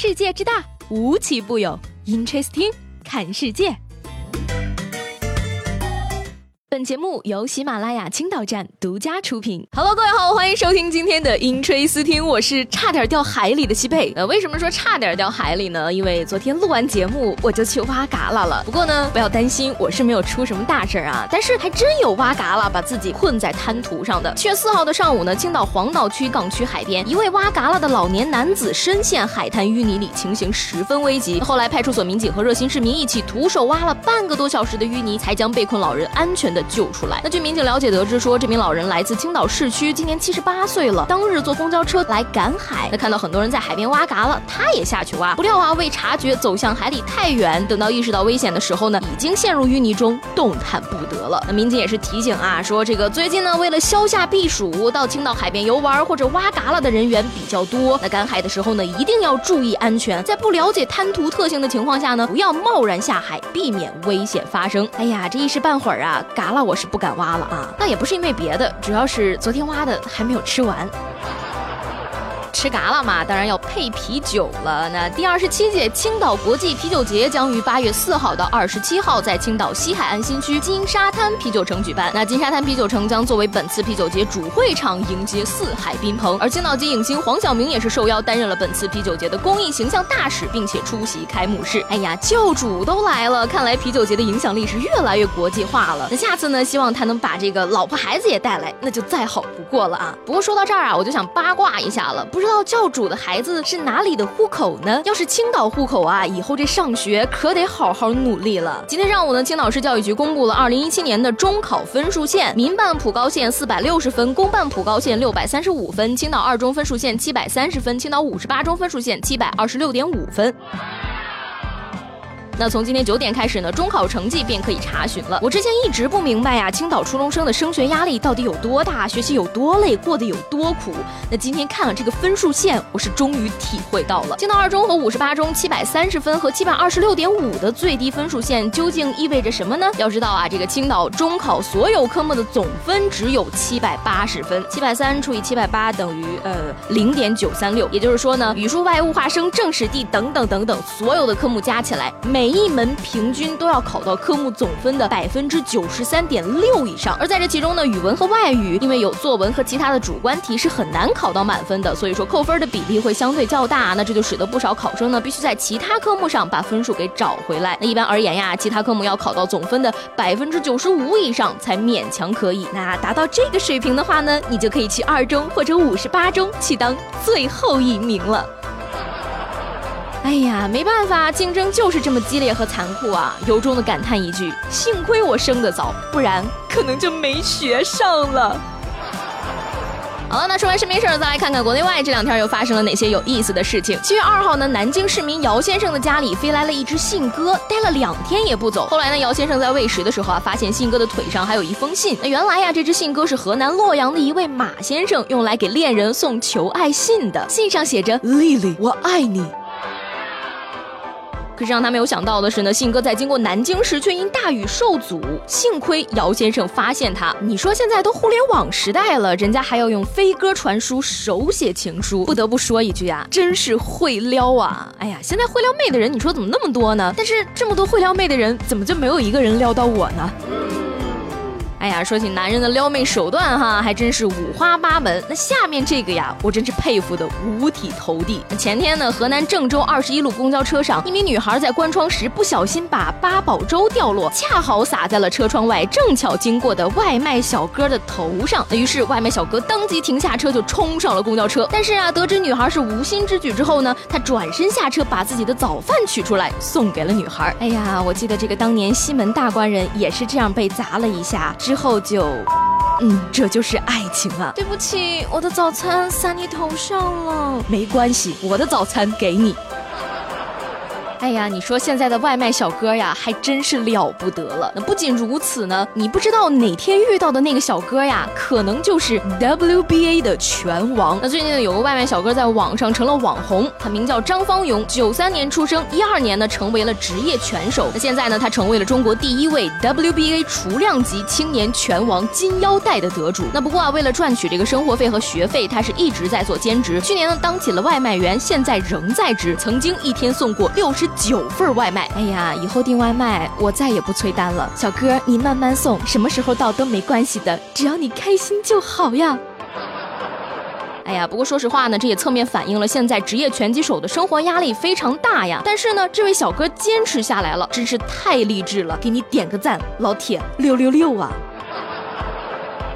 世界之大，无奇不有。Interesting，看世界。本节目由喜马拉雅青岛站独家出品。Hello，各位好，欢迎收听今天的音吹思听，我是差点掉海里的西贝。呃，为什么说差点掉海里呢？因为昨天录完节目我就去挖嘎啦了。不过呢，不要担心，我是没有出什么大事啊。但是还真有挖嘎啦把自己困在滩涂上的。七月四号的上午呢，青岛黄岛区港区海边，一位挖嘎啦的老年男子深陷海滩淤泥里，情形十分危急。后来派出所民警和热心市民一起徒手挖了半个多小时的淤泥，才将被困老人安全的。救出来。那据民警了解得知，说这名老人来自青岛市区，今年七十八岁了。当日坐公交车来赶海，那看到很多人在海边挖嘎了，他也下去挖。不料啊，未察觉走向海里太远，等到意识到危险的时候呢，已经陷入淤泥中，动弹不得了。那民警也是提醒啊，说这个最近呢，为了消夏避暑，到青岛海边游玩或者挖嘎了的人员比较多。那赶海的时候呢，一定要注意安全，在不了解滩涂特性的情况下呢，不要贸然下海，避免危险发生。哎呀，这一时半会儿啊，嘎了我是不敢挖了啊，那也不是因为别的，主要是昨天挖的还没有吃完。吃嘎啦嘛，当然要配啤酒了。那第二十七届青岛国际啤酒节将于八月四号到二十七号在青岛西海岸新区金沙滩啤酒城举办。那金沙滩啤酒城将作为本次啤酒节主会场，迎接四海宾朋。而青岛籍影星黄晓明也是受邀担任了本次啤酒节的公益形象大使，并且出席开幕式。哎呀，教主都来了，看来啤酒节的影响力是越来越国际化了。那下次呢，希望他能把这个老婆孩子也带来，那就再好不过了啊。不过说到这儿啊，我就想八卦一下了，不知道。教主的孩子是哪里的户口呢？要是青岛户口啊，以后这上学可得好好努力了。今天上午呢，青岛市教育局公布了二零一七年的中考分数线：民办普高线四百六十分，公办普高线六百三十五分，青岛二中分数线七百三十分，青岛五十八中分数线七百二十六点五分。那从今天九点开始呢，中考成绩便可以查询了。我之前一直不明白呀，青岛初中生的升学压力到底有多大，学习有多累，过得有多苦。那今天看了这个分数线，我是终于体会到了。青岛二中和五十八中七百三十分和七百二十六点五的最低分数线究竟意味着什么呢？要知道啊，这个青岛中考所有科目的总分只有七百八十分，七百三除以七百八等于呃零点九三六，也就是说呢，语数外物化生政史地等等等等所有的科目加起来，每每一门平均都要考到科目总分的百分之九十三点六以上，而在这其中呢，语文和外语因为有作文和其他的主观题是很难考到满分的，所以说扣分的比例会相对较大，那这就使得不少考生呢必须在其他科目上把分数给找回来。那一般而言呀，其他科目要考到总分的百分之九十五以上才勉强可以。那达到这个水平的话呢，你就可以去二中或者五十八中去当最后一名了。哎呀，没办法，竞争就是这么激烈和残酷啊！由衷的感叹一句：幸亏我生得早，不然可能就没学上了。好了，那说完身边事儿，再来看看国内外这两天又发生了哪些有意思的事情。七月二号呢，南京市民姚先生的家里飞来了一只信鸽，待了两天也不走。后来呢，姚先生在喂食的时候啊，发现信鸽的腿上还有一封信。那原来呀，这只信鸽是河南洛阳的一位马先生用来给恋人送求爱信的，信上写着：“丽丽，我爱你。”可是让他没有想到的是呢，信鸽在经过南京时却因大雨受阻。幸亏姚先生发现他。你说现在都互联网时代了，人家还要用飞鸽传书，手写情书。不得不说一句啊，真是会撩啊！哎呀，现在会撩妹的人，你说怎么那么多呢？但是这么多会撩妹的人，怎么就没有一个人撩到我呢？哎呀，说起男人的撩妹手段哈，还真是五花八门。那下面这个呀，我真是佩服的五体投地。前天呢，河南郑州二十一路公交车上，一名女孩在关窗时不小心把八宝粥掉落，恰好洒在了车窗外正巧经过的外卖小哥的头上。那于是外卖小哥当即停下车就冲上了公交车。但是啊，得知女孩是无心之举之后呢，他转身下车把自己的早饭取出来送给了女孩。哎呀，我记得这个当年西门大官人也是这样被砸了一下。之后就，嗯，这就是爱情啊！对不起，我的早餐洒你头上了，没关系，我的早餐给你。哎呀，你说现在的外卖小哥呀，还真是了不得了。那不仅如此呢，你不知道哪天遇到的那个小哥呀，可能就是 WBA 的拳王。那最近呢，有个外卖小哥在网上成了网红，他名叫张方勇，九三年出生，一二年呢成为了职业拳手。那现在呢，他成为了中国第一位 WBA 雏量级青年拳王金腰带的得主。那不过啊，为了赚取这个生活费和学费，他是一直在做兼职。去年呢，当起了外卖员，现在仍在职，曾经一天送过六十九份外卖。哎呀，以后订外卖我再也不催单了，小哥你慢慢送，什么时候到都没关系的，只要你开心就好呀。哎呀，不过说实话呢，这也侧面反映了现在职业拳击手的生活压力非常大呀。但是呢，这位小哥坚持下来了，真是太励志了，给你点个赞，老铁六六六啊！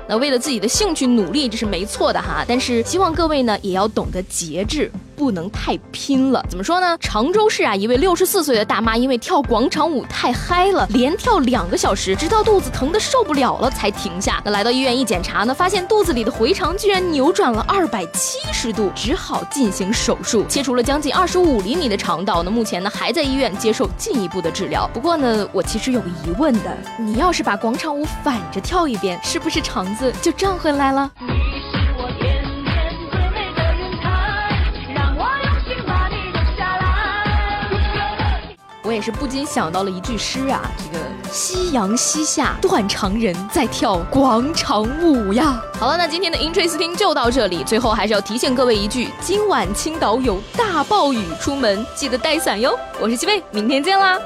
那为了自己的兴趣努力，这是没错的哈。但是希望各位呢，也要懂得节制。不能太拼了，怎么说呢？常州市啊，一位六十四岁的大妈因为跳广场舞太嗨了，连跳两个小时，直到肚子疼的受不了了才停下。那来到医院一检查呢，发现肚子里的回肠居然扭转了二百七十度，只好进行手术，切除了将近二十五厘米的肠道。那目前呢，还在医院接受进一步的治疗。不过呢，我其实有个疑问的，你要是把广场舞反着跳一遍，是不是肠子就胀回来了？我也是不禁想到了一句诗啊，这个夕阳西下，断肠人在跳广场舞呀。好了，那今天的 Interesting 就到这里。最后还是要提醒各位一句，今晚青岛有大暴雨，出门记得带伞哟。我是七贝，明天见啦。